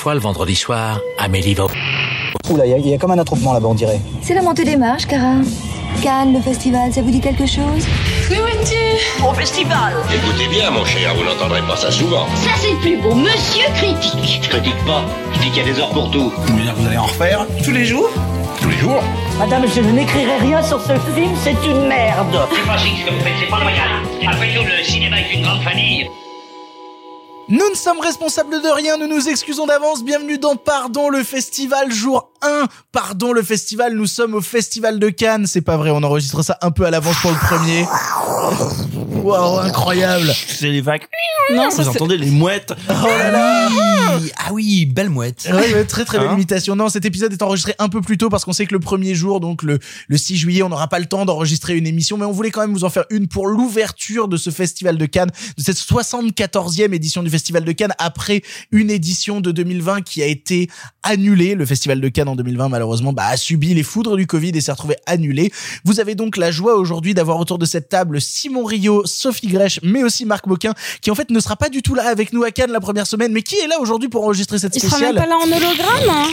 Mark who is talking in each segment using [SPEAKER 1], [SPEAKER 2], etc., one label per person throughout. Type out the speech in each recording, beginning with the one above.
[SPEAKER 1] Parfois, le vendredi soir, Amélie va...
[SPEAKER 2] Oula, il y, a comme un attroupement là-bas, on dirait.
[SPEAKER 3] C'est la montée des marches, Cara. Cannes, le festival, ça vous dit quelque chose?
[SPEAKER 4] Au festival
[SPEAKER 5] Écoutez bien, mon cher, vous n'entendrez pas ça souvent.
[SPEAKER 4] Ça c'est plus beau, monsieur critique
[SPEAKER 5] Je critique pas, je dis qu'il y a des heures pour tout.
[SPEAKER 2] Vous voulez dire que vous allez en refaire
[SPEAKER 6] Tous les jours?
[SPEAKER 5] Tous les jours
[SPEAKER 4] Madame, je ne n'écrirai rien sur ce film, c'est une merde
[SPEAKER 7] C'est pas ce que vous faites, c'est pas loyal. Après tout, le cinéma est une grande famille.
[SPEAKER 8] Nous ne sommes responsables de rien, nous nous excusons d'avance. Bienvenue dans Pardon le festival jour 1. Pardon le festival, nous sommes au festival de Cannes. C'est pas vrai, on enregistre ça un peu à l'avance pour le premier. Waouh, incroyable.
[SPEAKER 6] C'est les vagues.
[SPEAKER 9] Non,
[SPEAKER 6] Vous entendez les mouettes
[SPEAKER 8] Oh là là.
[SPEAKER 6] Ah oui, belle mouette.
[SPEAKER 8] Ouais, ouais, très très belle
[SPEAKER 6] Hein
[SPEAKER 8] imitation. Non, cet épisode est enregistré un peu plus tôt parce qu'on sait que le premier jour, donc le, le 6 juillet, on n'aura pas le temps d'enregistrer une émission, mais on voulait quand même vous en faire une pour l'ouverture de ce festival de Cannes, de cette 74e édition du festival de Cannes après une édition de 2020 qui a été annulée. Le festival de Cannes en 2020, malheureusement, bah, a subi les foudres du Covid et s'est retrouvé annulé. Vous avez donc la joie aujourd'hui d'avoir autour de cette table Simon Rio, Sophie Grèche, mais aussi Marc Moquin, qui en fait ne sera pas du tout là avec nous à Cannes la première semaine, mais qui est là aujourd'hui pour enregistrer cette
[SPEAKER 9] Il sera
[SPEAKER 8] spéciale.
[SPEAKER 9] même pas là en hologramme. hein.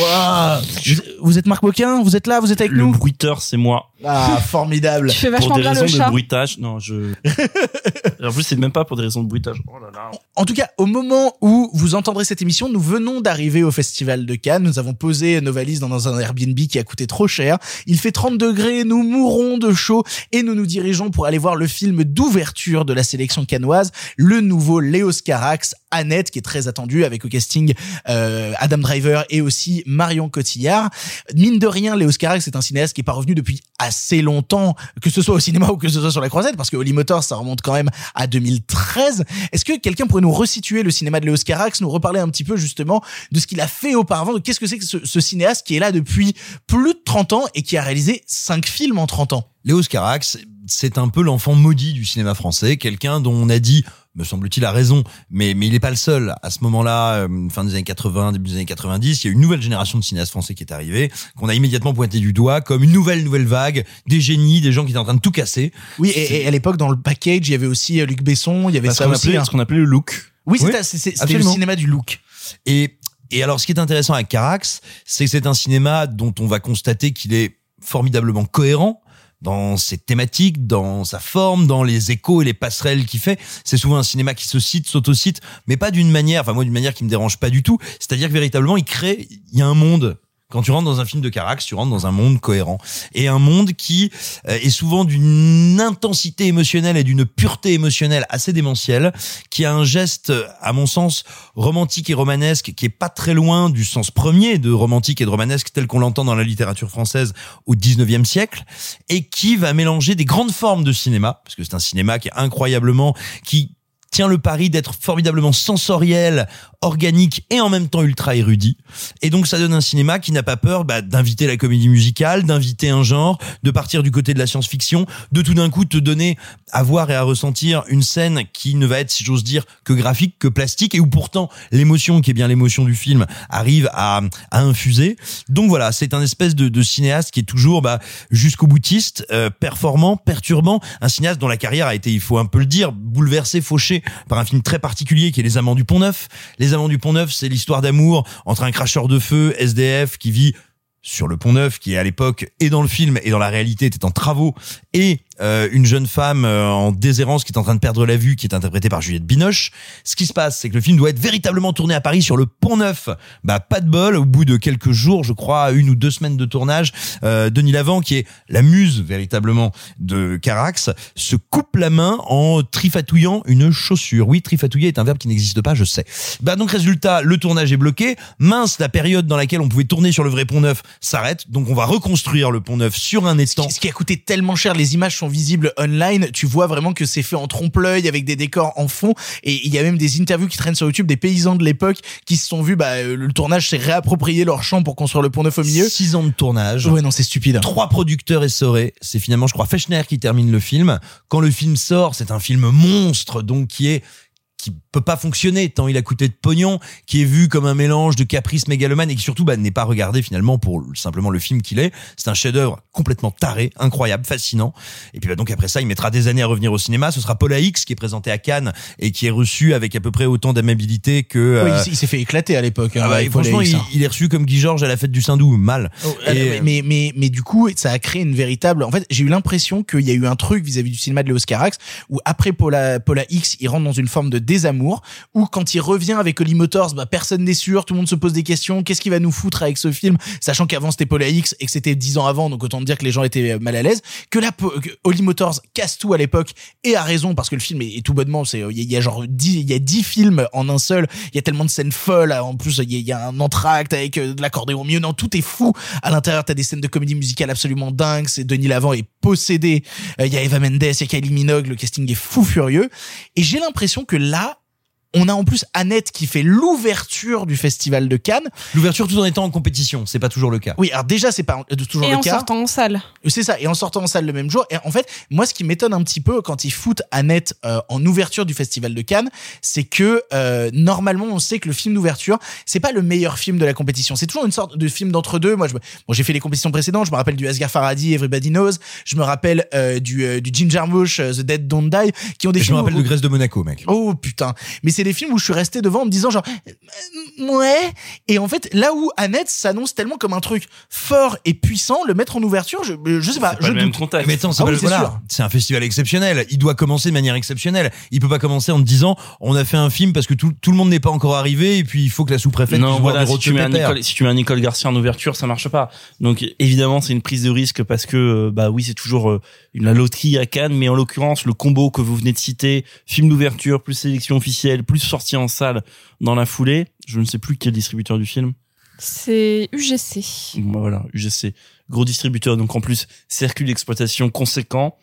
[SPEAKER 8] Waouh vous, êtes Marc Moquin, vous êtes là, vous êtes avec
[SPEAKER 6] Le
[SPEAKER 8] nous
[SPEAKER 6] bruiteur, c'est moi.
[SPEAKER 8] Ah, formidable.
[SPEAKER 9] Tu fais
[SPEAKER 6] Pour
[SPEAKER 9] vachement
[SPEAKER 6] des
[SPEAKER 9] bien
[SPEAKER 6] raisons
[SPEAKER 9] le
[SPEAKER 6] de bruitage. Non, je. en plus, c'est même pas pour des raisons de bruitage. Oh là là.
[SPEAKER 8] En tout cas, au moment où vous entendrez cette émission, nous venons d'arriver au Festival de Cannes. Nous avons posé nos valises dans un Airbnb qui a coûté trop cher. Il fait 30 degrés, nous mourrons de chaud et nous nous dirigeons pour aller voir le film d'ouverture de la sélection cannoise, le nouveau Léos Carax, Annette, qui est très attendu avec au casting euh, Adam Driver et aussi Marion Cotillard. Mine de rien, Léos Carax est un cinéaste qui est pas revenu depuis assez longtemps, que ce soit au cinéma ou que ce soit sur la croisette, parce que Holy Motors, ça remonte quand même à 2013. Est-ce que quelqu'un pourrait nous resituer le cinéma de Léos Carax, nous reparler un petit peu justement de ce qu'il a fait auparavant, de qu'est-ce que c'est que ce, cinéaste qui est là depuis plus de 30 ans et qui a réalisé cinq films en 30 ans?
[SPEAKER 10] Léos Carax, c'est un peu l'enfant maudit du cinéma français, quelqu'un dont on a dit, me semble-t-il, a raison, mais, mais il n'est pas le seul. À ce moment-là, euh, fin des années 80, début des années 90, il y a une nouvelle génération de cinéastes français qui est arrivée, qu'on a immédiatement pointé du doigt comme une nouvelle, nouvelle vague, des génies, des gens qui étaient en train de tout casser.
[SPEAKER 8] Oui, et, et à l'époque, dans le package, il y avait aussi euh, Luc Besson, il y avait
[SPEAKER 6] Parce
[SPEAKER 8] ça aussi.
[SPEAKER 6] appelait,
[SPEAKER 8] hein.
[SPEAKER 6] ce qu'on appelait le look.
[SPEAKER 8] Oui,
[SPEAKER 10] Oui,
[SPEAKER 8] c'était le cinéma du look.
[SPEAKER 10] Et, et alors, ce qui est intéressant avec Carax, c'est que c'est un cinéma dont on va constater qu'il est formidablement cohérent dans ses thématiques, dans sa forme, dans les échos et les passerelles qu'il fait. C'est souvent un cinéma qui se cite, s'autocite, mais pas d'une manière, enfin moi d'une manière qui me dérange pas du tout. C'est-à-dire que véritablement, il crée, il y a un monde. Quand tu rentres dans un film de Carax, tu rentres dans un monde cohérent. Et un monde qui euh, est souvent d'une intensité émotionnelle et d'une pureté émotionnelle assez démentielle, qui a un geste, à mon sens, romantique et romanesque, qui est pas très loin du sens premier de romantique et de romanesque tel qu'on l'entend dans la littérature française au 19e siècle, et qui va mélanger des grandes formes de cinéma, parce que c'est un cinéma qui est incroyablement, qui le pari d'être formidablement sensoriel, organique et en même temps ultra érudit. Et donc ça donne un cinéma qui n'a pas peur bah, d'inviter la comédie musicale, d'inviter un genre, de partir du côté de la science-fiction, de tout d'un coup te donner à voir et à ressentir une scène qui ne va être, si j'ose dire, que graphique, que plastique, et où pourtant l'émotion, qui est bien l'émotion du film, arrive à, à infuser. Donc voilà, c'est un espèce de, de cinéaste qui est toujours bah, jusqu'au boutiste, euh, performant, perturbant, un cinéaste dont la carrière a été, il faut un peu le dire, bouleversée, fauchée par un film très particulier qui est Les Amants du Pont Neuf. Les Amants du Pont Neuf, c'est l'histoire d'amour entre un cracheur de feu, SDF, qui vit sur le Pont Neuf, qui à l'époque et dans le film et dans la réalité était en travaux, et euh, une jeune femme euh, en déshérence qui est en train de perdre la vue, qui est interprétée par Juliette Binoche. Ce qui se passe, c'est que le film doit être véritablement tourné à Paris sur le Pont Neuf. Bah pas de bol, au bout de quelques jours, je crois une ou deux semaines de tournage, euh, Denis Lavant, qui est la muse véritablement de Carax, se coupe la main en trifatouillant une chaussure. Oui, trifatouiller est un verbe qui n'existe pas, je sais. Bah donc résultat, le tournage est bloqué. Mince, la période dans laquelle on pouvait tourner sur le vrai Pont Neuf s'arrête. Donc on va reconstruire le Pont Neuf sur un étang.
[SPEAKER 8] Ce qui a coûté tellement cher, les images sont visibles online, tu vois vraiment que c'est fait en trompe-l'œil avec des décors en fond et il y a même des interviews qui traînent sur YouTube des paysans de l'époque qui se sont vus bah euh, le tournage s'est réapproprié leur champ pour construire le pont neuf au milieu.
[SPEAKER 10] Six ans de tournage.
[SPEAKER 8] Ouais non, c'est stupide.
[SPEAKER 10] Trois producteurs essorés. C'est finalement, je crois, Fechner qui termine le film. Quand le film sort, c'est un film monstre, donc qui est qui peut pas fonctionner tant il a coûté de pognon, qui est vu comme un mélange de caprice mégalomane et qui surtout bah, n'est pas regardé finalement pour simplement le film qu'il est. C'est un chef-d'œuvre complètement taré, incroyable, fascinant. Et puis bah, donc après ça, il mettra des années à revenir au cinéma. Ce sera Paul X qui est présenté à Cannes et qui est reçu avec à peu près autant d'amabilité que.
[SPEAKER 8] Oui,
[SPEAKER 10] euh,
[SPEAKER 8] il s'est- il s'est fait éclater à l'époque. hein,
[SPEAKER 10] ah bah, franchement,
[SPEAKER 8] X, hein.
[SPEAKER 10] il est reçu comme Guy Georges à la fête du Saint-Doux, mal.
[SPEAKER 8] Oh,
[SPEAKER 10] Et,
[SPEAKER 8] euh,
[SPEAKER 10] euh,
[SPEAKER 8] mais, mais, mais du coup, ça a créé une véritable. En fait, j'ai eu l'impression qu'il y a eu un truc vis-à-vis du cinéma de Léos Carax où après Paula, Paula X, il rentre dans une forme de désamour. Où quand il revient avec Holly Motors, bah personne n'est sûr, tout le monde se pose des questions. Qu'est-ce qu'il va nous foutre avec ce film, sachant qu'avant c'était Paula X et que c'était dix ans avant, donc autant dire que les gens étaient mal à l'aise. Que là, Holly Motors casse tout à l'époque et a raison parce que le film est, tout bonnement. C'est il y, a- il y a genre dix, il y a dix films en un seul. Il y a tellement de scènes folles. En plus, il y a, un entracte avec euh, de l'accordéon mieux. Non, tout est fou. À l'intérieur, t'as des scènes de comédie musicale absolument dingues. C'est Denis Lavant est possédé. Euh, Il y a Eva Mendes, il y a Kylie Minogue. Le casting est fou furieux. Et j'ai l'impression que là, on a en plus Annette qui fait l'ouverture du festival de Cannes.
[SPEAKER 10] L'ouverture tout en étant en compétition, c'est pas toujours le cas.
[SPEAKER 8] Oui, alors déjà c'est pas euh, toujours
[SPEAKER 9] Et
[SPEAKER 8] le
[SPEAKER 9] en
[SPEAKER 8] cas.
[SPEAKER 9] sortant en salle.
[SPEAKER 8] C'est ça, et en sortant en salle le même jour. Et en fait, moi, ce qui m'étonne un petit peu quand ils foutent Annette euh, en ouverture du Festival de Cannes, c'est que euh, normalement, on sait que le film d'ouverture, c'est pas le meilleur film de la compétition. C'est toujours une sorte de film d'entre deux. Moi, je, me- bon, j'ai fait les compétitions précédentes. Je me rappelle du Asghar Farhadi, Everybody Knows. Je me rappelle euh, du, euh, du Ginger Mush, euh, The Dead Don't Die, qui ont des
[SPEAKER 10] Et je
[SPEAKER 8] films
[SPEAKER 10] me rappelle
[SPEAKER 8] où-
[SPEAKER 10] de Grèce de Monaco, mec.
[SPEAKER 8] Oh putain. Mais c'est des films où je suis resté devant en me disant genre euh, ouais et en fait là où Annette s'annonce tellement comme un truc fort et puissant le mettre en ouverture je je sais pas, je
[SPEAKER 6] le même
[SPEAKER 8] doute.
[SPEAKER 6] contexte.
[SPEAKER 10] Mais attends, c'est
[SPEAKER 8] Ah
[SPEAKER 10] pas
[SPEAKER 8] oui,
[SPEAKER 10] voilà. un festival exceptionnel. Il doit commencer de manière exceptionnelle. Il peut pas commencer en te disant, on a fait un film parce que tout, tout le monde n'est pas encore arrivé et puis il faut que la sous-préfète
[SPEAKER 6] non, voilà, si tu, mets un. Nicole, si tu mets un Nicole Garcia en ouverture, ça marche pas. Donc évidemment, c'est une prise de risque parce que euh, bah oui, c'est toujours euh, une la loterie à Cannes, mais en l'occurrence, le combo que vous venez de citer, film d'ouverture plus sélection officielle plus sortie en salle dans la foulée, je ne sais plus quel distributeur du film.
[SPEAKER 9] C'est UGC.
[SPEAKER 6] Bon, Voilà, UGC, gros distributeur, donc en plus circuit d'exploitation conséquent.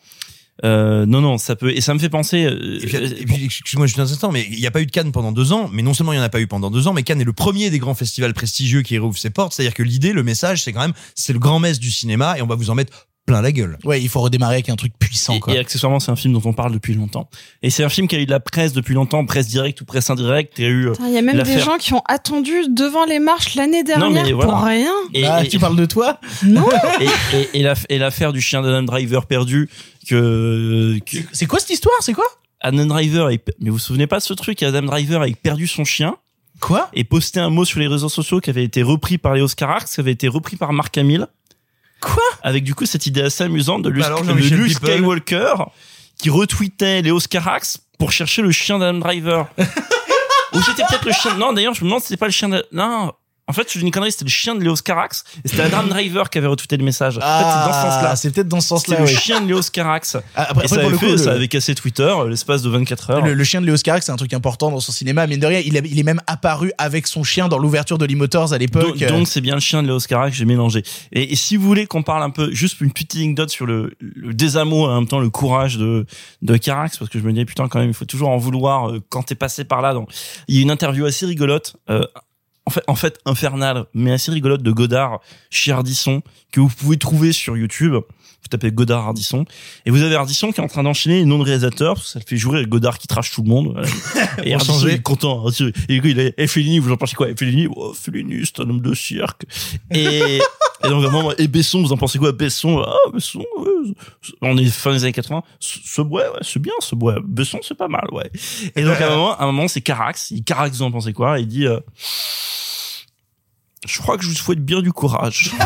[SPEAKER 6] Euh, non, non, ça peut et ça me fait penser. euh,
[SPEAKER 10] excuse-moi juste un instant, mais il n'y a pas eu de Cannes pendant deux ans. Mais non seulement il n'y en a pas eu pendant deux ans, mais Cannes est le premier des grands festivals prestigieux qui rouvre ses portes. C'est-à-dire que l'idée, le message, c'est quand même, c'est le grand messe du cinéma et on va vous en mettre plein la gueule.
[SPEAKER 8] ouais il faut redémarrer avec un truc puissant
[SPEAKER 6] Et,
[SPEAKER 8] quoi
[SPEAKER 6] et accessoirement, c'est un film dont on parle depuis longtemps. Et c'est un film qui a eu de la presse depuis longtemps, presse directe ou presse indirecte. Il y a eu. euh,
[SPEAKER 9] Il y a même des gens qui ont attendu devant les marches l'année
[SPEAKER 6] Non,
[SPEAKER 9] dernière pour rien.
[SPEAKER 6] Et,
[SPEAKER 8] Ah,
[SPEAKER 6] et-
[SPEAKER 8] tu parles de toi
[SPEAKER 9] Non.
[SPEAKER 6] et, et, et l'aff- et l'affaire du chien d'Adam Driver perdu que, que
[SPEAKER 8] c'est quoi cette histoire? C'est quoi?
[SPEAKER 6] Adam Driver a- mais vous vous souvenez pas de ce truc Adam Driver a perdu son chien
[SPEAKER 8] quoi?
[SPEAKER 6] et posté un mot sur les réseaux sociaux qui avait été repris par les Oscar qui avait été repris par Mark Hamill
[SPEAKER 8] quoi
[SPEAKER 6] avec du coup cette idée assez amusante de Luke,
[SPEAKER 10] Bah alors,
[SPEAKER 6] de
[SPEAKER 10] Jean-Michel
[SPEAKER 6] Luke
[SPEAKER 10] People.
[SPEAKER 6] Skywalker qui retweetait les Oscarax pour chercher le chien d'Adam Driver. Ou c'était peut-être le chien. Non, d'ailleurs, je me demande si c'était pas le chien de. Non. En fait, je dis une connerie, c'était le chien de Léos Carax. Et c'était Adam Driver qui avait retweeté le message. en fait, c'est dans ce sens-là.
[SPEAKER 8] Ah, c'est peut-être dans ce
[SPEAKER 6] C'était
[SPEAKER 8] sens-là
[SPEAKER 6] le
[SPEAKER 8] oui.
[SPEAKER 6] chien de Léos Carax.
[SPEAKER 8] Ah, après,
[SPEAKER 6] et ça
[SPEAKER 8] après, pour
[SPEAKER 6] avait,
[SPEAKER 8] le coup
[SPEAKER 6] fait-
[SPEAKER 8] le-
[SPEAKER 6] ça avait cassé Twitter euh, l'espace de 24 heures.
[SPEAKER 8] Le, le chien de Léos Carax, c'est un truc important dans son cinéma. Mine de rien, il, a- il est même apparu avec son chien dans l'ouverture de Lee-Motors à l'époque.
[SPEAKER 6] donc c'est bien le chien de Léos Carax, j'ai mélangé. Et, et si vous voulez qu'on parle un peu, juste une petite anecdote sur le, le désamour et en même temps le courage de, de Carax, parce que je me dis putain quand même, il faut toujours en vouloir euh, quand t'es passé par là. Donc, il y a une interview assez rigolote, euh, en fait, en fait infernale, mais assez rigolote de Godard chez Ardisson que vous pouvez trouver sur YouTube. Vous tapez Godard Ardisson et vous avez Ardisson qui est en train d'enchaîner les noms de réalisateurs parce que ça le fait jouer avec Godard qui trash tout le monde. Voilà. Et Ardisson
[SPEAKER 10] changer.
[SPEAKER 6] il est content. Ardisson, Et du coup, il est et Fellini, vous en pensez quoi? Et Fellini, oh, Fellini, c'est un homme de cirque. Et, et donc vraiment, et Besson, vous en pensez quoi? Besson, ah Besson, ouais, on est fin des années 80. Ce ce bois, ouais, c'est bien, ce bois. Besson, c'est pas mal, ouais. Et donc à un moment, à un moment, c'est Carax. Il Carax, vous en pensez quoi? Il dit. euh, je crois que je vous souhaite bien du courage.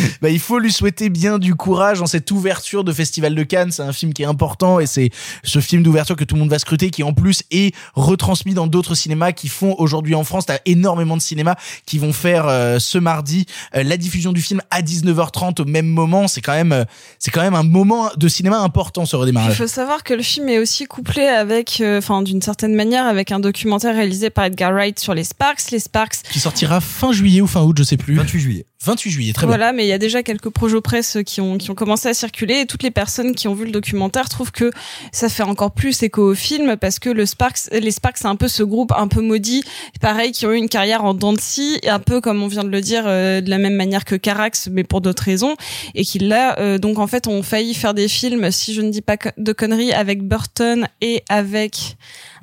[SPEAKER 8] bah, il faut lui souhaiter bien du courage dans cette ouverture de Festival de Cannes. C'est un film qui est important et c'est ce film d'ouverture que tout le monde va scruter qui en plus est retransmis dans d'autres cinémas qui font aujourd'hui en France. T'as énormément de cinémas qui vont faire euh, ce mardi euh, la diffusion du film à 19h30 au même moment. C'est quand même, euh, c'est quand même un moment de cinéma important ce
[SPEAKER 9] Il
[SPEAKER 8] redémarrage.
[SPEAKER 9] faut savoir que le film est aussi couplé avec, euh, enfin d'une certaine manière, avec un documentaire réalisé par Edgar Wright sur les Sparks. Les Sparks,
[SPEAKER 8] Qui sortira fin juillet ou fin août, je sais plus.
[SPEAKER 10] 28 juillet.
[SPEAKER 8] 28 juillet, très bien.
[SPEAKER 9] voilà,
[SPEAKER 10] il y a déjà quelques projets presse qui ont qui ont commencé à circuler et toutes les personnes qui ont vu le documentaire trouvent que ça fait encore plus écho au film parce que le Sparks, les Sparks, c'est un peu ce groupe un peu maudit, pareil, qui ont eu une carrière en dents de un peu comme on vient de le dire, euh, de la même manière que Carax, mais pour d'autres raisons, et qui là, euh, donc en fait, ont failli faire des films, si je ne dis pas de conneries, avec Burton et avec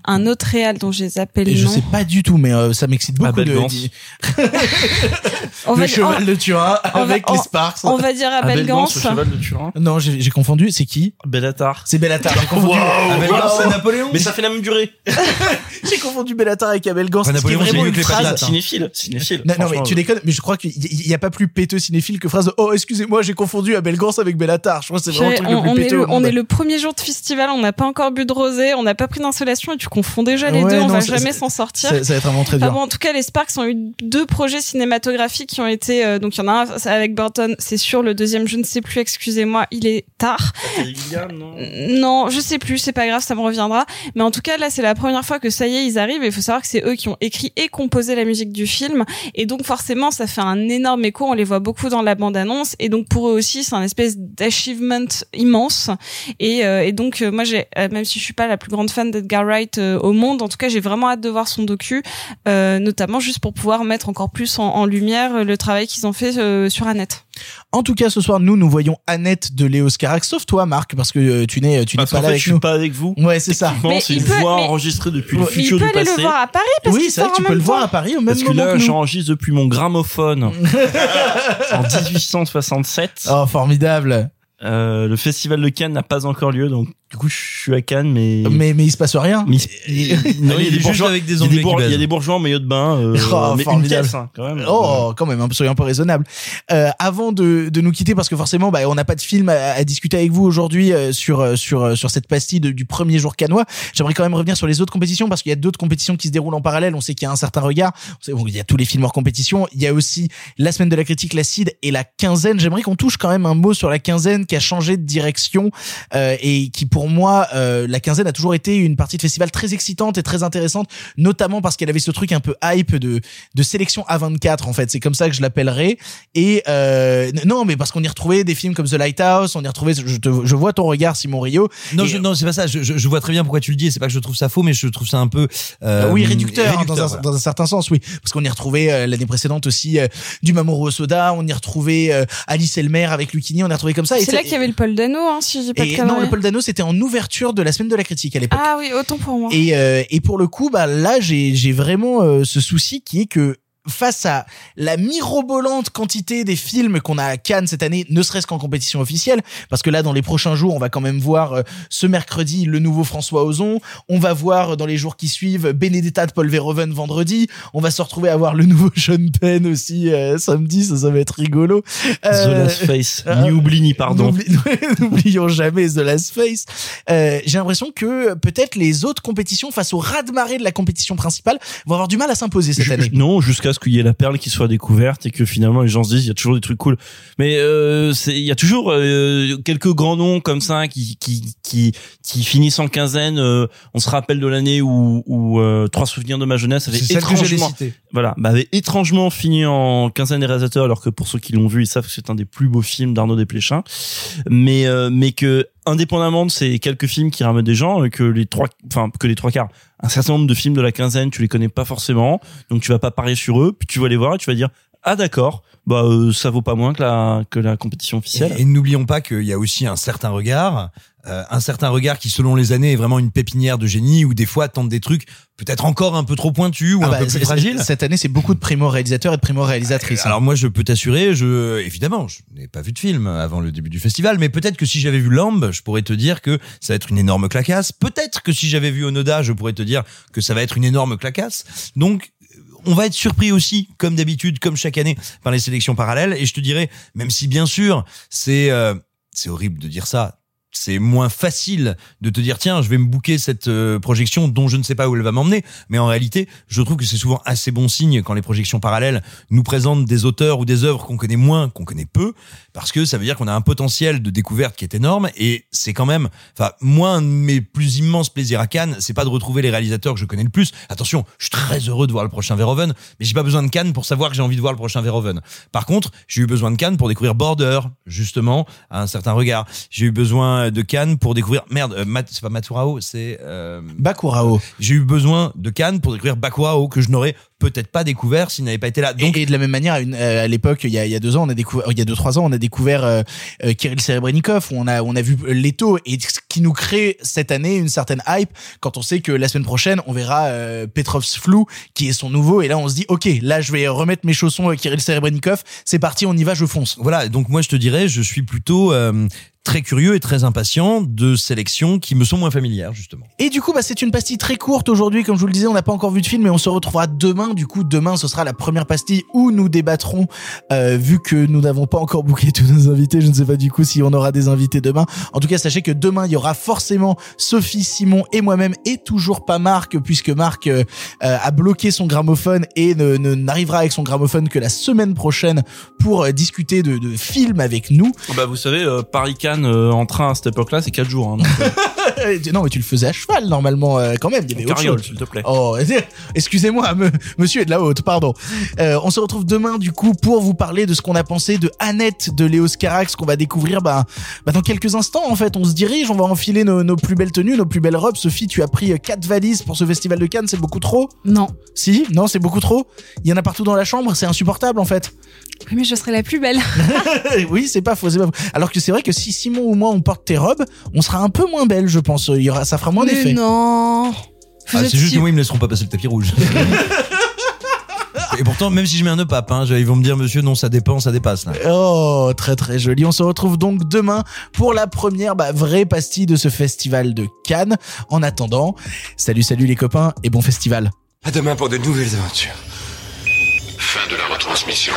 [SPEAKER 10] un autre réal dont j'ai zappé le
[SPEAKER 8] Et je
[SPEAKER 10] nom.
[SPEAKER 8] sais pas du tout, mais euh, ça m'excite beaucoup
[SPEAKER 6] Abel
[SPEAKER 8] de
[SPEAKER 10] On
[SPEAKER 8] le
[SPEAKER 10] va,
[SPEAKER 8] cheval de Turin
[SPEAKER 10] va-
[SPEAKER 8] avec
[SPEAKER 10] on-
[SPEAKER 8] les Sparks.
[SPEAKER 10] on va dire Abel
[SPEAKER 6] Abel Gance,
[SPEAKER 10] Gance.
[SPEAKER 6] le cheval de Turin.
[SPEAKER 8] Non, j'ai confondu. C'est qui
[SPEAKER 6] Bellatar.
[SPEAKER 8] C'est Bellatar. J'ai confondu.
[SPEAKER 11] Abel Gance, c'est Napoléon.
[SPEAKER 6] Mais ça fait la même durée.
[SPEAKER 8] J'ai confondu Bellatar avec Abel Gance.
[SPEAKER 11] Enfin,
[SPEAKER 8] ce qui est
[SPEAKER 11] Napoléon, c'est
[SPEAKER 8] vraiment une phrase.
[SPEAKER 11] patates, hein.
[SPEAKER 6] Cinéphile. Cinéphile.
[SPEAKER 8] Non, non, mais tu déconnes, mais je crois qu'il y, y a pas plus péteux cinéphile que phrase de, Oh, excusez-moi, j'ai confondu Abel Gance avec Bellatar. Je crois que c'est vraiment le truc le
[SPEAKER 10] on,
[SPEAKER 8] plus péteux
[SPEAKER 10] on est le premier jour de festival, on n'a pas encore bu de rosé, on n'a pas pris d'insolation et tu confonds déjà les
[SPEAKER 8] Ouais,
[SPEAKER 10] deux, on
[SPEAKER 8] non,
[SPEAKER 10] va jamais s'en sortir.
[SPEAKER 8] Ça, ça va être vraiment très
[SPEAKER 10] Enfin
[SPEAKER 8] dur.
[SPEAKER 10] bon, en tout cas, les Sparks ont eu deux projets cinématographiques qui ont été. euh, donc il y en a un avec Burton, c'est sûr. Le deuxième, je ne sais plus. Excusez-moi, il est tard.
[SPEAKER 6] Non?
[SPEAKER 10] Non, je sais plus. C'est pas grave, ça me reviendra. Mais en tout cas, là, c'est la première fois que ça y est, ils arrivent. Et il faut savoir que c'est eux qui ont écrit et composé la musique du film. Et donc forcément, ça fait un énorme écho. On les voit beaucoup dans la bande-annonce. Et donc pour eux aussi, c'est un espèce d'achievement immense. Et, euh, et donc euh, moi, j'ai euh, même si je suis pas la plus grande fan d'Edgar Wright euh, au monde, en tout cas, j'ai vraiment hâte de voir son docu, euh, notamment juste pour pouvoir mettre encore plus en, en lumière euh, le travail qu'ils ont fait euh, sur Annette.
[SPEAKER 8] En tout cas, ce soir, nous, nous voyons Annette de Léo Scarax, sauf toi, Marc, parce que tu n'es, tu n'es
[SPEAKER 6] Parce
[SPEAKER 8] pas là
[SPEAKER 6] fait,
[SPEAKER 8] avec
[SPEAKER 6] je suis
[SPEAKER 8] nous.
[SPEAKER 6] pas avec vous.
[SPEAKER 8] Ouais, c'est ça.
[SPEAKER 6] C'est
[SPEAKER 10] il
[SPEAKER 6] une
[SPEAKER 10] peut-
[SPEAKER 6] voix enregistrée depuis le
[SPEAKER 8] Ouais.
[SPEAKER 10] Mais il
[SPEAKER 6] futur
[SPEAKER 10] peut
[SPEAKER 6] du
[SPEAKER 10] aller
[SPEAKER 6] passé.
[SPEAKER 10] le voir à Paris parce
[SPEAKER 8] Oui, c'est vrai que tu peux le voir à Paris au même
[SPEAKER 6] Parce que
[SPEAKER 8] moment
[SPEAKER 6] là,
[SPEAKER 8] que nous.
[SPEAKER 6] j'enregistre depuis mon gramophone en 1867.
[SPEAKER 8] Oh, formidable.
[SPEAKER 6] Euh, le festival de Cannes n'a pas encore lieu, donc du coup, je suis à Cannes, mais.
[SPEAKER 8] Mais, mais il se passe rien.
[SPEAKER 6] mais il- non, il y a des bourgeois
[SPEAKER 11] avec des
[SPEAKER 6] il y a
[SPEAKER 11] Anglais
[SPEAKER 6] des, bourg-
[SPEAKER 11] qui
[SPEAKER 6] il y a des bourgeois en maillot de bain, euh,
[SPEAKER 8] Oh,
[SPEAKER 6] mais une hein, quand même.
[SPEAKER 8] Oh, quand même, peu, soyons un peu raisonnable. Euh, avant de, de nous quitter, parce que forcément, bah, on n'a pas de film à, à discuter avec vous aujourd'hui euh, sur euh, sur sur cette pastille de- du premier jour canois. J'aimerais quand même revenir sur les autres compétitions parce qu'il y a d'autres compétitions qui se déroulent en parallèle. On sait qu'il y a un certain regard. On sait, bon, il y a tous les films hors compétition. Il y a aussi la semaine de la critique, la CID et la quinzaine. J'aimerais qu'on touche quand même un mot sur la quinzaine qui a changé de direction euh, et qui, pour moi, euh, la quinzaine a toujours été une partie de festival très excitante et très intéressante, notamment parce qu'elle avait ce truc un peu hype de de sélection A24 en fait. C'est comme ça que je l'appellerais. Et euh, non, mais parce qu'on y retrouvait des films comme The Lighthouse, on y retrouvait. Je, te, je vois ton regard, Simon Rio.
[SPEAKER 11] Non, je, non, c'est pas ça. Je, je, vois très bien pourquoi tu le dis. et C'est pas que je trouve ça faux, mais je trouve ça un peu. euh,
[SPEAKER 8] oui, réducteur, hein, dans, un,
[SPEAKER 11] voilà.
[SPEAKER 8] dans un certain sens, oui. Parce qu'on y retrouvait euh, l'année précédente aussi euh, du Mamoru Osoda, on y retrouvait euh, Alice Elmer avec Lucchini, on y retrouvait comme ça. et
[SPEAKER 10] C'est là qu'il y avait le Paul Dano, hein, si je dis pas de
[SPEAKER 8] non, le Paul Dano, c'était en ouverture de la semaine de la critique à l'époque.
[SPEAKER 10] Ah oui, autant pour moi.
[SPEAKER 8] Et, euh, et pour le coup, bah là, j'ai j'ai vraiment euh, ce souci qui est que face à la mirobolante quantité des films qu'on a à Cannes cette année, ne serait-ce qu'en compétition officielle, parce que là, dans les prochains jours, on va quand même voir euh, ce mercredi le nouveau François Ozon, on va voir euh, dans les jours qui suivent Benedetta de Paul Verhoeven vendredi, on va se retrouver à voir le nouveau Sean Penn aussi euh, samedi, ça, ça va être rigolo.
[SPEAKER 6] The
[SPEAKER 8] Euh,
[SPEAKER 6] Last Face. Ni oubli ni pardon.
[SPEAKER 8] N'oublions jamais The Last Face. J'ai l'impression que peut-être les autres compétitions face au raz-de-marée de la compétition principale vont avoir du mal à s'imposer cette année.
[SPEAKER 6] Non, jusqu'à ce qu'il y ait la perle qui soit découverte et que finalement les gens se disent il y a toujours des trucs cool. Mais euh, c'est il y a toujours euh, quelques grands noms comme ça qui qui qui qui finissent en quinzaine. euh, on se rappelle de l'année où où euh, trois souvenirs de ma jeunesse avait étrangement voilà bah, avait étrangement fini en quinzaine des réalisateurs alors que pour ceux qui l'ont vu ils savent que c'est un des plus beaux films d'Arnaud Desplechin. Mais euh, mais que indépendamment de ces quelques films qui ramènent des gens euh, que les trois enfin que les trois quarts un certain nombre de films de la quinzaine tu les connais pas forcément. Donc tu vas pas parier sur eux puis tu vas les voir et tu vas dire ah d'accord bah euh, ça vaut pas moins que la que la compétition officielle
[SPEAKER 11] Et, et n'oublions pas qu'il y a aussi un certain regard, euh, un certain regard qui, selon les années, est vraiment une pépinière de génie ou des fois tente des trucs peut-être encore un peu trop pointus ou
[SPEAKER 8] Ah
[SPEAKER 11] un
[SPEAKER 8] bah,
[SPEAKER 11] peu plus fragiles.
[SPEAKER 8] Cette année, c'est beaucoup de primo-réalisateurs et de primo-réalisatrices. hein.
[SPEAKER 11] Alors moi, je peux t'assurer, je évidemment, je n'ai pas vu de film avant le début du festival, mais peut-être que si j'avais vu Lamb, je pourrais te dire que ça va être une énorme clacasse. Peut-être que si j'avais vu Onoda, je pourrais te dire que ça va être une énorme clacasse. Donc on va être surpris aussi, comme d'habitude, comme chaque année, par les sélections parallèles. Et je te dirais, même si bien sûr, c'est euh, c'est horrible de dire ça.
[SPEAKER 10] C'est moins facile de te dire tiens je vais me bouquer cette euh, projection dont je ne sais pas où elle va m'emmener. Mais en réalité je trouve que c'est souvent assez bon signe quand les projections parallèles nous présentent des auteurs ou des œuvres qu'on connaît moins qu'on connaît peu parce que ça veut dire qu'on a un potentiel de découverte qui est énorme et c'est quand même enfin moi un mes plus immenses plaisirs à Cannes c'est pas de retrouver les réalisateurs que je connais le plus. Attention je suis très heureux de voir le prochain Verhoeven mais j'ai pas besoin de Cannes pour savoir que j'ai envie de voir le prochain Verhoeven. Par contre j'ai eu besoin de Cannes pour découvrir Border justement à un certain regard. J'ai eu besoin de Cannes pour découvrir merde euh, Mat- c'est pas Maturao c'est euh,
[SPEAKER 8] Bakurao.
[SPEAKER 10] j'ai eu besoin de Cannes pour découvrir Bakurao que je n'aurais peut-être pas découvert s'il n'avait pas été là donc
[SPEAKER 8] et, et de la même manière, à, euh, à l'époque, il y a, il y a deux ans, on a découvert, il y a deux trois ans, on a découvert euh, euh, Kirill Serebrennikov, où on a on a vu Leto et ce qui nous crée cette année une certaine hype quand on sait que la semaine prochaine on verra euh, Petrov's Flou qui est son nouveau et là on se dit ok là je vais remettre mes chaussons à Kirill Serebrennikov, c'est parti, on y va, je fonce.
[SPEAKER 10] Voilà, donc moi je te dirais, je suis plutôt euh, très curieux et très impatient de sélections qui me sont moins familières justement.
[SPEAKER 8] Et du coup, bah, c'est une pastille très courte aujourd'hui. Comme je vous le disais, on n'a pas encore vu de film, mais on se retrouvera demain. Du coup, demain, ce sera la première pastille où nous débattrons, euh, vu que nous n'avons pas encore booké tous nos invités. Je ne sais pas du coup si on aura des invités demain. En tout cas, sachez que demain, il y aura forcément Sophie, Simon et moi-même, et toujours pas Marc, puisque Marc euh, euh, a bloqué son gramophone et ne ne- n'arrivera avec son gramophone que la semaine prochaine pour euh, discuter de, de films avec nous.
[SPEAKER 6] Bah vous savez, euh, Paris-Cannes euh, en train à cette époque-là, c'est 4 jours. Hein, donc,
[SPEAKER 8] non, mais tu le faisais à cheval normalement, euh, quand même. Il y avait
[SPEAKER 6] en
[SPEAKER 8] autre
[SPEAKER 6] carriole,
[SPEAKER 8] chose.
[SPEAKER 6] s'il te plaît.
[SPEAKER 8] Oh, excusez-moi, me- monsieur est de la haute, pardon. Euh, on se retrouve demain, du coup, pour vous parler de ce qu'on a pensé de Annette de Léos Carax, qu'on va découvrir bah, bah, dans quelques instants, en fait. On se dirige, on va enfiler nos, nos plus belles tenues, nos plus belles robes. Sophie, tu as pris euh, quatre valises pour ce festival de Cannes, c'est beaucoup trop?
[SPEAKER 9] Non.
[SPEAKER 8] Si? Non, c'est beaucoup trop? Il y en a partout dans la chambre, c'est insupportable, en fait.
[SPEAKER 9] Oui, mais je serai la plus belle.
[SPEAKER 8] oui, c'est pas faux, c'est pas faux. Alors que c'est vrai que si Simon ou moi, on porte tes robes, on sera un peu moins belle, je pense. Il y aura, ça fera moins d'effet.
[SPEAKER 9] non.
[SPEAKER 10] Ah, c'est juste
[SPEAKER 9] si-
[SPEAKER 10] que moi ils me laisseront pas passer le tapis rouge. et pourtant même si je mets un nœud pape, hein, ils vont me dire monsieur non ça dépend, ça dépasse là.
[SPEAKER 8] Oh, très très joli. On se retrouve donc demain pour la première bah, vraie pastille de ce festival de Cannes. En attendant, salut salut les copains et bon festival.
[SPEAKER 11] À demain pour de nouvelles aventures.
[SPEAKER 5] Fin de la retransmission.